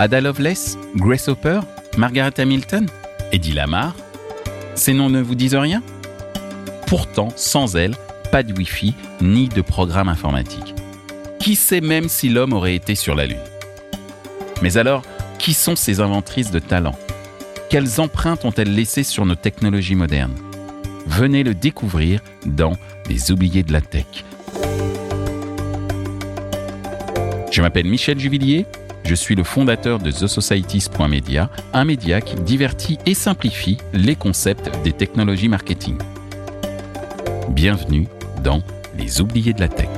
Ada Lovelace Grace Hopper Margaret Hamilton Eddie Lamar Ces noms ne vous disent rien? Pourtant, sans elles, pas de Wi-Fi ni de programme informatique. Qui sait même si l'homme aurait été sur la Lune? Mais alors, qui sont ces inventrices de talent? Quelles empreintes ont-elles laissées sur nos technologies modernes? Venez le découvrir dans Les oubliés de la tech. Je m'appelle Michel Juvillier, je suis le fondateur de TheSocieties.media, un média qui divertit et simplifie les concepts des technologies marketing. Bienvenue dans Les oubliés de la tech.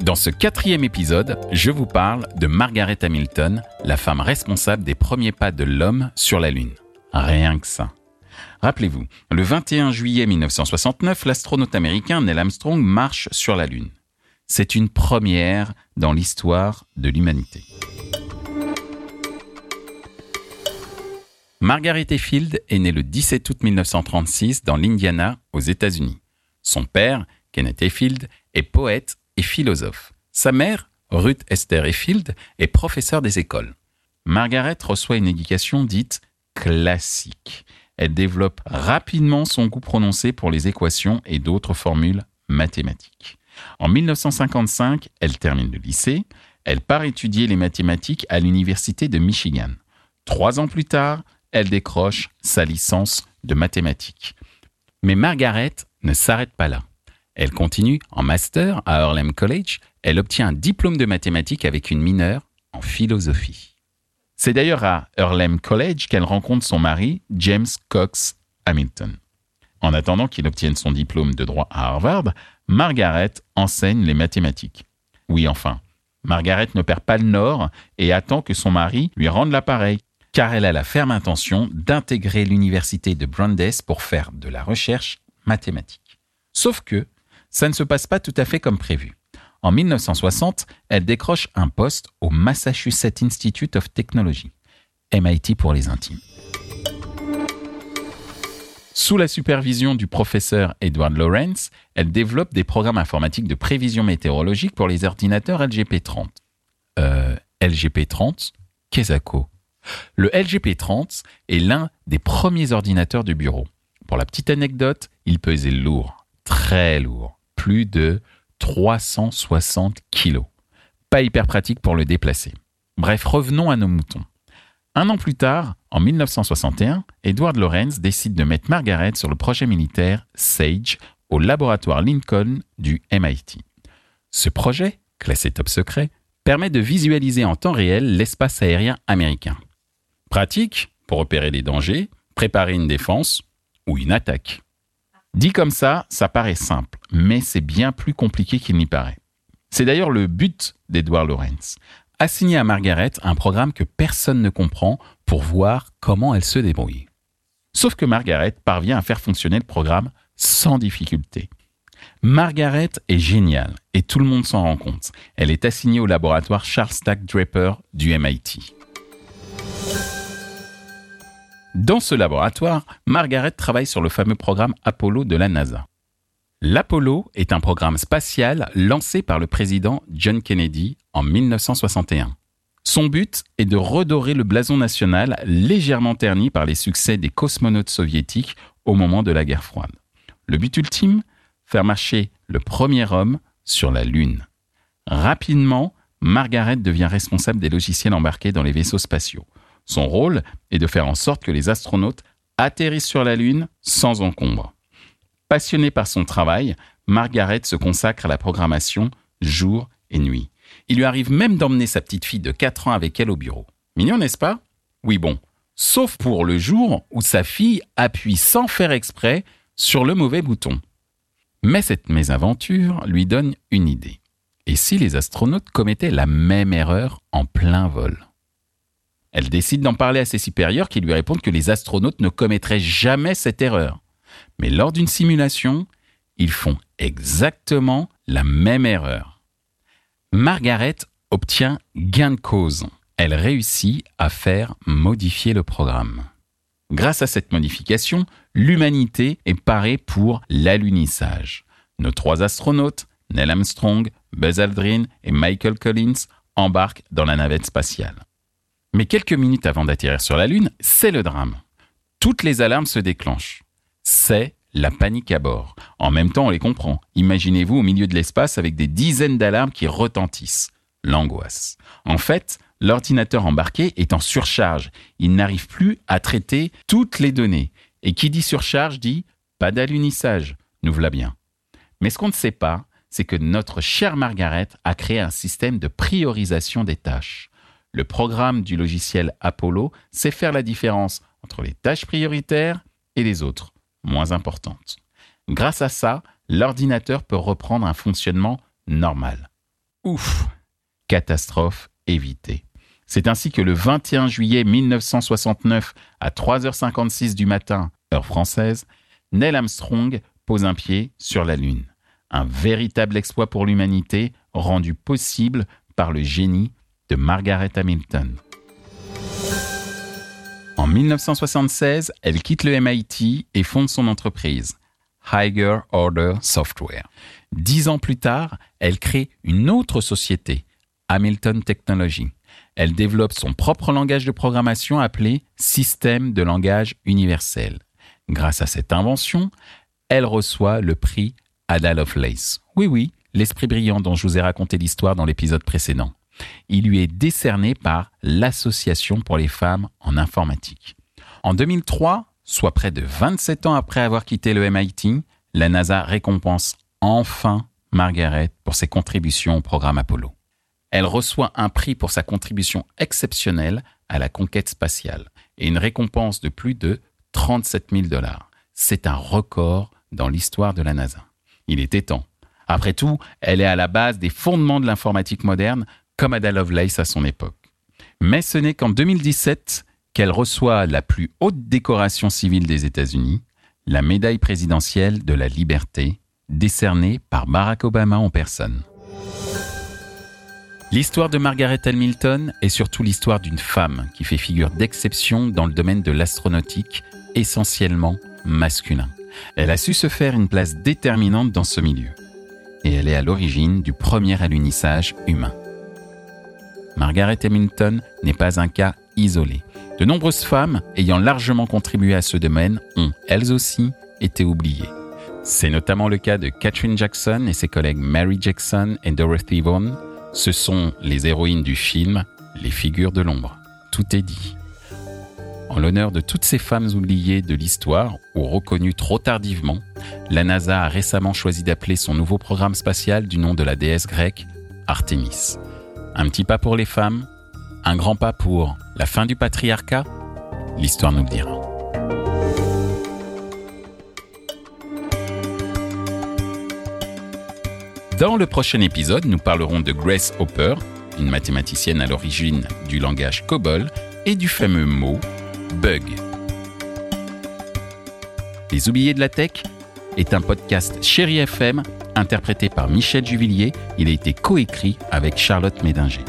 Dans ce quatrième épisode, je vous parle de Margaret Hamilton, la femme responsable des premiers pas de l'homme sur la Lune. Rien que ça. Rappelez-vous, le 21 juillet 1969, l'astronaute américain Neil Armstrong marche sur la Lune. C'est une première dans l'histoire de l'humanité. Margaret Field est née le 17 août 1936 dans l'Indiana, aux États-Unis. Son père, Kenneth Effield, est poète et philosophe. Sa mère, Ruth Esther Effield, est professeure des écoles. Margaret reçoit une éducation dite classique. Elle développe rapidement son goût prononcé pour les équations et d'autres formules mathématiques. En 1955, elle termine le lycée. Elle part étudier les mathématiques à l'Université de Michigan. Trois ans plus tard, elle décroche sa licence de mathématiques. Mais Margaret ne s'arrête pas là. Elle continue en master à Harlem College. Elle obtient un diplôme de mathématiques avec une mineure en philosophie. C'est d'ailleurs à Harlem College qu'elle rencontre son mari, James Cox Hamilton. En attendant qu'il obtienne son diplôme de droit à Harvard, Margaret enseigne les mathématiques. Oui, enfin, Margaret ne perd pas le nord et attend que son mari lui rende l'appareil, car elle a la ferme intention d'intégrer l'université de Brandeis pour faire de la recherche mathématique. Sauf que ça ne se passe pas tout à fait comme prévu. En 1960, elle décroche un poste au Massachusetts Institute of Technology, MIT pour les intimes. Sous la supervision du professeur Edward Lawrence, elle développe des programmes informatiques de prévision météorologique pour les ordinateurs LGP30. Euh, LGP30 Qu'est-ce le LGP30 est l'un des premiers ordinateurs de bureau. Pour la petite anecdote, il pesait lourd, très lourd, plus de 360 kilos. Pas hyper pratique pour le déplacer. Bref, revenons à nos moutons. Un an plus tard, en 1961, Edward Lorenz décide de mettre Margaret sur le projet militaire SAGE au laboratoire Lincoln du MIT. Ce projet, classé top secret, permet de visualiser en temps réel l'espace aérien américain. Pratique pour repérer les dangers, préparer une défense ou une attaque. Dit comme ça, ça paraît simple, mais c'est bien plus compliqué qu'il n'y paraît. C'est d'ailleurs le but d'Edward Lorenz. Assigner à Margaret un programme que personne ne comprend pour voir comment elle se débrouille. Sauf que Margaret parvient à faire fonctionner le programme sans difficulté. Margaret est géniale et tout le monde s'en rend compte. Elle est assignée au laboratoire Charles Stack Draper du MIT. Dans ce laboratoire, Margaret travaille sur le fameux programme Apollo de la NASA. L'Apollo est un programme spatial lancé par le président John Kennedy en 1961. Son but est de redorer le blason national légèrement terni par les succès des cosmonautes soviétiques au moment de la guerre froide. Le but ultime Faire marcher le premier homme sur la Lune. Rapidement, Margaret devient responsable des logiciels embarqués dans les vaisseaux spatiaux. Son rôle est de faire en sorte que les astronautes atterrissent sur la Lune sans encombre. Passionnée par son travail, Margaret se consacre à la programmation jour et nuit. Il lui arrive même d'emmener sa petite fille de 4 ans avec elle au bureau. Mignon, n'est-ce pas? Oui, bon. Sauf pour le jour où sa fille appuie sans faire exprès sur le mauvais bouton. Mais cette mésaventure lui donne une idée. Et si les astronautes commettaient la même erreur en plein vol? Elle décide d'en parler à ses supérieurs qui lui répondent que les astronautes ne commettraient jamais cette erreur. Mais lors d'une simulation, ils font exactement la même erreur. Margaret obtient gain de cause. Elle réussit à faire modifier le programme. Grâce à cette modification, l'humanité est parée pour l'alunissage. Nos trois astronautes, Neil Armstrong, Buzz Aldrin et Michael Collins embarquent dans la navette spatiale. Mais quelques minutes avant d'atterrir sur la Lune, c'est le drame. Toutes les alarmes se déclenchent. C'est la panique à bord. En même temps, on les comprend. Imaginez-vous au milieu de l'espace avec des dizaines d'alarmes qui retentissent. L'angoisse. En fait, l'ordinateur embarqué est en surcharge. Il n'arrive plus à traiter toutes les données. Et qui dit surcharge dit pas d'alunissage. Nous voilà bien. Mais ce qu'on ne sait pas, c'est que notre chère Margaret a créé un système de priorisation des tâches. Le programme du logiciel Apollo sait faire la différence entre les tâches prioritaires et les autres, moins importantes. Grâce à ça, l'ordinateur peut reprendre un fonctionnement normal. Ouf Catastrophe évitée. C'est ainsi que le 21 juillet 1969, à 3h56 du matin, heure française, Neil Armstrong pose un pied sur la Lune. Un véritable exploit pour l'humanité rendu possible par le génie de Margaret Hamilton. En 1976, elle quitte le MIT et fonde son entreprise, Higher Order Software. Dix ans plus tard, elle crée une autre société, Hamilton Technology. Elle développe son propre langage de programmation appelé Système de langage universel. Grâce à cette invention, elle reçoit le prix Ada Lovelace. Oui, oui, l'esprit brillant dont je vous ai raconté l'histoire dans l'épisode précédent. Il lui est décerné par l'Association pour les femmes en informatique. En 2003, soit près de 27 ans après avoir quitté le MIT, la NASA récompense enfin Margaret pour ses contributions au programme Apollo. Elle reçoit un prix pour sa contribution exceptionnelle à la conquête spatiale et une récompense de plus de 37 000 dollars. C'est un record dans l'histoire de la NASA. Il était temps. Après tout, elle est à la base des fondements de l'informatique moderne, comme Ada Lovelace à son époque. Mais ce n'est qu'en 2017 qu'elle reçoit la plus haute décoration civile des États-Unis, la médaille présidentielle de la liberté, décernée par Barack Obama en personne. L'histoire de Margaret Hamilton est surtout l'histoire d'une femme qui fait figure d'exception dans le domaine de l'astronautique, essentiellement masculin. Elle a su se faire une place déterminante dans ce milieu. Et elle est à l'origine du premier alunissage humain. Margaret Hamilton n'est pas un cas isolé. De nombreuses femmes ayant largement contribué à ce domaine ont, elles aussi, été oubliées. C'est notamment le cas de Katherine Jackson et ses collègues Mary Jackson et Dorothy Vaughan, ce sont les héroïnes du film Les figures de l'ombre. Tout est dit. En l'honneur de toutes ces femmes oubliées de l'histoire ou reconnues trop tardivement, la NASA a récemment choisi d'appeler son nouveau programme spatial du nom de la déesse grecque Artemis. Un petit pas pour les femmes, un grand pas pour la fin du patriarcat L'histoire nous le dira. Dans le prochain épisode, nous parlerons de Grace Hopper, une mathématicienne à l'origine du langage COBOL et du fameux mot bug. Les oubliés de la tech est un podcast Chéri FM interprété par Michel Juvillier. Il a été coécrit avec Charlotte Médinger.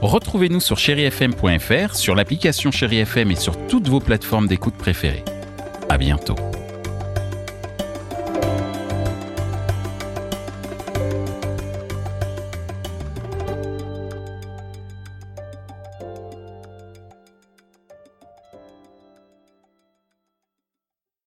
Retrouvez-nous sur chérifm.fr, sur l'application Chéri FM et sur toutes vos plateformes d'écoute préférées. À bientôt.